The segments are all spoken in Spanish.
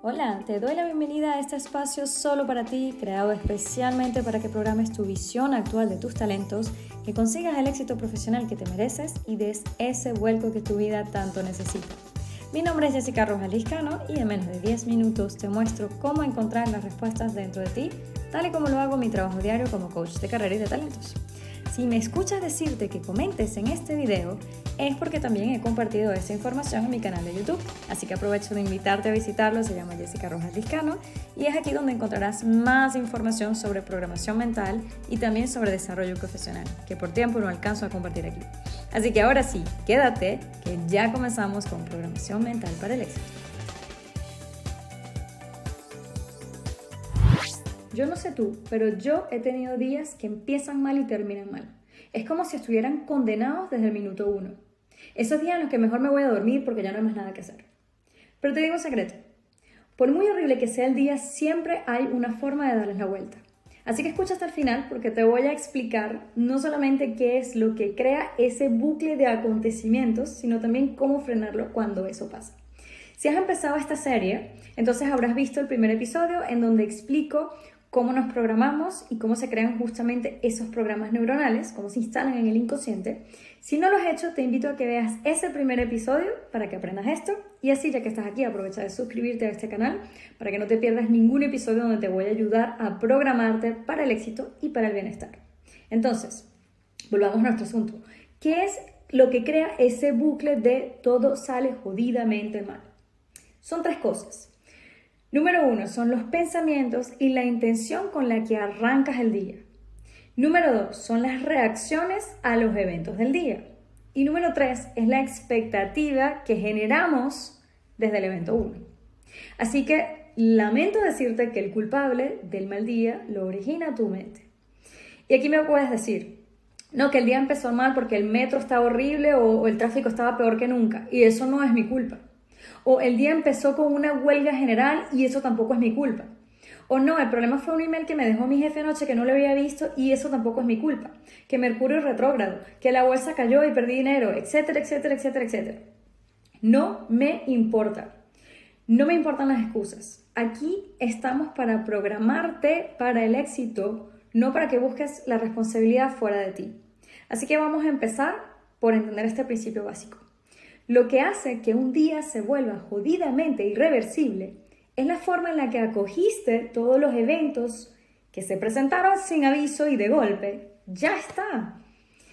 Hola, te doy la bienvenida a este espacio solo para ti, creado especialmente para que programes tu visión actual de tus talentos, que consigas el éxito profesional que te mereces y des ese vuelco que tu vida tanto necesita. Mi nombre es Jessica Rojas y en menos de 10 minutos te muestro cómo encontrar las respuestas dentro de ti, tal y como lo hago en mi trabajo diario como coach de carrera y de talentos. Si me escuchas decirte que comentes en este video, es porque también he compartido esta información en mi canal de YouTube. Así que aprovecho de invitarte a visitarlo, se llama Jessica Rojas Discano y es aquí donde encontrarás más información sobre programación mental y también sobre desarrollo profesional, que por tiempo no alcanzo a compartir aquí. Así que ahora sí, quédate, que ya comenzamos con programación mental para el éxito. Yo no sé tú, pero yo he tenido días que empiezan mal y terminan mal. Es como si estuvieran condenados desde el minuto uno. Esos días en los que mejor me voy a dormir porque ya no hay más nada que hacer. Pero te digo un secreto. Por muy horrible que sea el día, siempre hay una forma de darles la vuelta. Así que escucha hasta el final porque te voy a explicar no solamente qué es lo que crea ese bucle de acontecimientos, sino también cómo frenarlo cuando eso pasa. Si has empezado esta serie, entonces habrás visto el primer episodio en donde explico cómo nos programamos y cómo se crean justamente esos programas neuronales, cómo se instalan en el inconsciente. Si no lo has hecho, te invito a que veas ese primer episodio para que aprendas esto y así ya que estás aquí aprovecha de suscribirte a este canal para que no te pierdas ningún episodio donde te voy a ayudar a programarte para el éxito y para el bienestar. Entonces, volvamos a nuestro asunto. ¿Qué es lo que crea ese bucle de todo sale jodidamente mal? Son tres cosas. Número uno son los pensamientos y la intención con la que arrancas el día. Número dos son las reacciones a los eventos del día. Y número tres es la expectativa que generamos desde el evento uno. Así que lamento decirte que el culpable del mal día lo origina tu mente. Y aquí me puedes decir, no, que el día empezó mal porque el metro estaba horrible o, o el tráfico estaba peor que nunca. Y eso no es mi culpa. O el día empezó con una huelga general y eso tampoco es mi culpa. O no, el problema fue un email que me dejó mi jefe anoche que no lo había visto y eso tampoco es mi culpa. Que Mercurio retrógrado, que la bolsa cayó y perdí dinero, etcétera, etcétera, etcétera, etcétera. No me importa. No me importan las excusas. Aquí estamos para programarte para el éxito, no para que busques la responsabilidad fuera de ti. Así que vamos a empezar por entender este principio básico. Lo que hace que un día se vuelva jodidamente irreversible es la forma en la que acogiste todos los eventos que se presentaron sin aviso y de golpe. Ya está.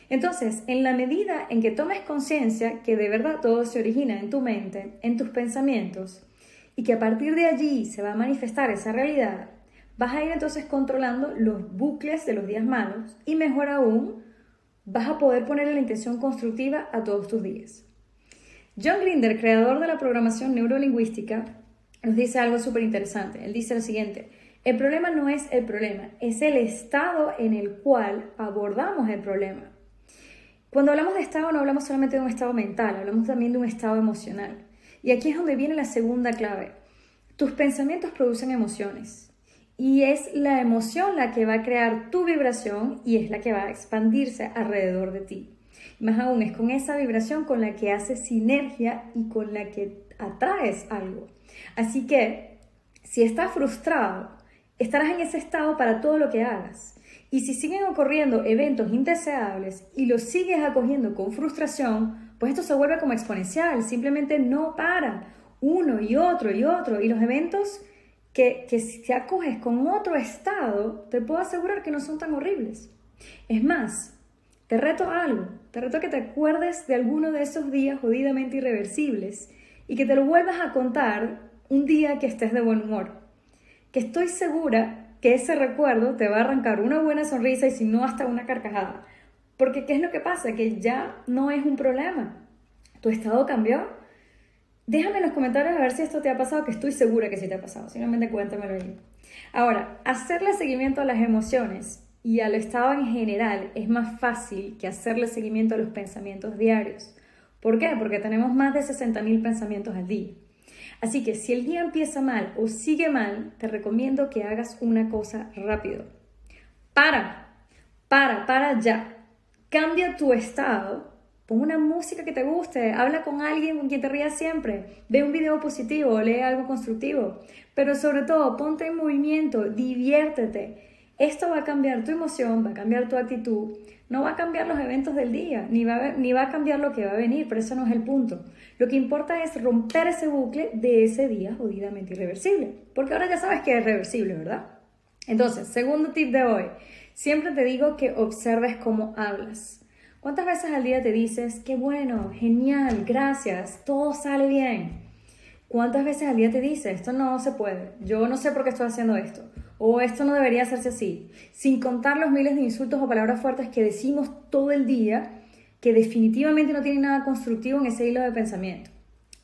Entonces, en la medida en que tomes conciencia que de verdad todo se origina en tu mente, en tus pensamientos, y que a partir de allí se va a manifestar esa realidad, vas a ir entonces controlando los bucles de los días malos y mejor aún, vas a poder ponerle la intención constructiva a todos tus días. John Grinder, creador de la programación neurolingüística, nos dice algo súper interesante. Él dice lo siguiente, el problema no es el problema, es el estado en el cual abordamos el problema. Cuando hablamos de estado no hablamos solamente de un estado mental, hablamos también de un estado emocional. Y aquí es donde viene la segunda clave. Tus pensamientos producen emociones y es la emoción la que va a crear tu vibración y es la que va a expandirse alrededor de ti. Más aún, es con esa vibración con la que haces sinergia y con la que atraes algo. Así que, si estás frustrado, estarás en ese estado para todo lo que hagas. Y si siguen ocurriendo eventos indeseables y los sigues acogiendo con frustración, pues esto se vuelve como exponencial, simplemente no para. Uno y otro y otro. Y los eventos que, que si acoges con otro estado, te puedo asegurar que no son tan horribles. Es más, te reto algo, te reto que te acuerdes de alguno de esos días jodidamente irreversibles y que te lo vuelvas a contar un día que estés de buen humor. Que estoy segura que ese recuerdo te va a arrancar una buena sonrisa y si no hasta una carcajada. Porque ¿qué es lo que pasa? Que ya no es un problema. ¿Tu estado cambió? Déjame en los comentarios a ver si esto te ha pasado, que estoy segura que sí te ha pasado. Simplemente cuéntamelo ahí. Ahora, hacerle seguimiento a las emociones y al estado en general es más fácil que hacerle seguimiento a los pensamientos diarios. ¿Por qué? Porque tenemos más de 60.000 pensamientos al día. Así que si el día empieza mal o sigue mal, te recomiendo que hagas una cosa rápido. Para, para, para ya. Cambia tu estado Pon una música que te guste, habla con alguien con quien te rías siempre, ve un video positivo, lee algo constructivo, pero sobre todo ponte en movimiento, diviértete. Esto va a cambiar tu emoción, va a cambiar tu actitud, no va a cambiar los eventos del día, ni va, a, ni va a cambiar lo que va a venir, pero eso no es el punto. Lo que importa es romper ese bucle de ese día jodidamente irreversible, porque ahora ya sabes que es reversible, ¿verdad? Entonces, segundo tip de hoy, siempre te digo que observes cómo hablas. ¿Cuántas veces al día te dices, qué bueno, genial, gracias, todo sale bien? ¿Cuántas veces al día te dices, esto no se puede, yo no sé por qué estoy haciendo esto, o esto no debería hacerse así? Sin contar los miles de insultos o palabras fuertes que decimos todo el día, que definitivamente no tienen nada constructivo en ese hilo de pensamiento.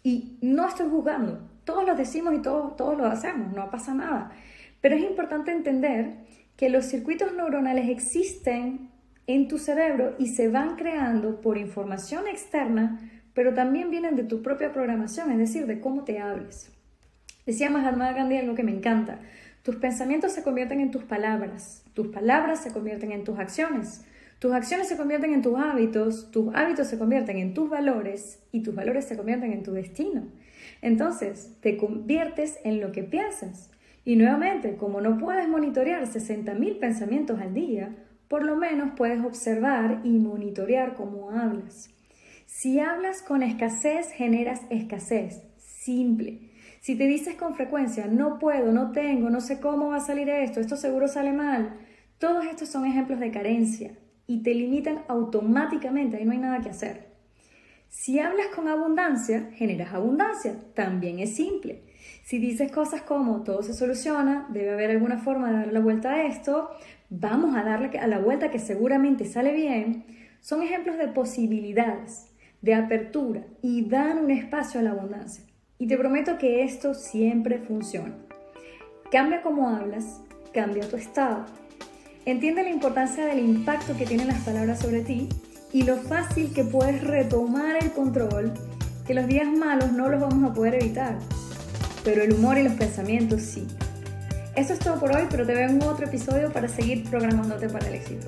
Y no estoy juzgando, todos lo decimos y todos, todos lo hacemos, no pasa nada. Pero es importante entender que los circuitos neuronales existen en tu cerebro y se van creando por información externa, pero también vienen de tu propia programación, es decir, de cómo te hables. Decía Mahatma Gandhi algo que me encanta. Tus pensamientos se convierten en tus palabras, tus palabras se convierten en tus acciones, tus acciones se convierten en tus hábitos, tus hábitos se convierten en tus valores y tus valores se convierten en tu destino. Entonces, te conviertes en lo que piensas. Y nuevamente, como no puedes monitorear 60.000 pensamientos al día, por lo menos puedes observar y monitorear cómo hablas. Si hablas con escasez, generas escasez. Simple. Si te dices con frecuencia, no puedo, no tengo, no sé cómo va a salir esto, esto seguro sale mal, todos estos son ejemplos de carencia y te limitan automáticamente, ahí no hay nada que hacer. Si hablas con abundancia, generas abundancia, también es simple. Si dices cosas como todo se soluciona, debe haber alguna forma de darle la vuelta a esto, vamos a darle a la vuelta que seguramente sale bien, son ejemplos de posibilidades, de apertura y dan un espacio a la abundancia. Y te prometo que esto siempre funciona. Cambia cómo hablas, cambia tu estado. Entiende la importancia del impacto que tienen las palabras sobre ti y lo fácil que puedes retomar el control, que los días malos no los vamos a poder evitar, pero el humor y los pensamientos sí. Eso es todo por hoy, pero te veo en otro episodio para seguir programándote para el éxito.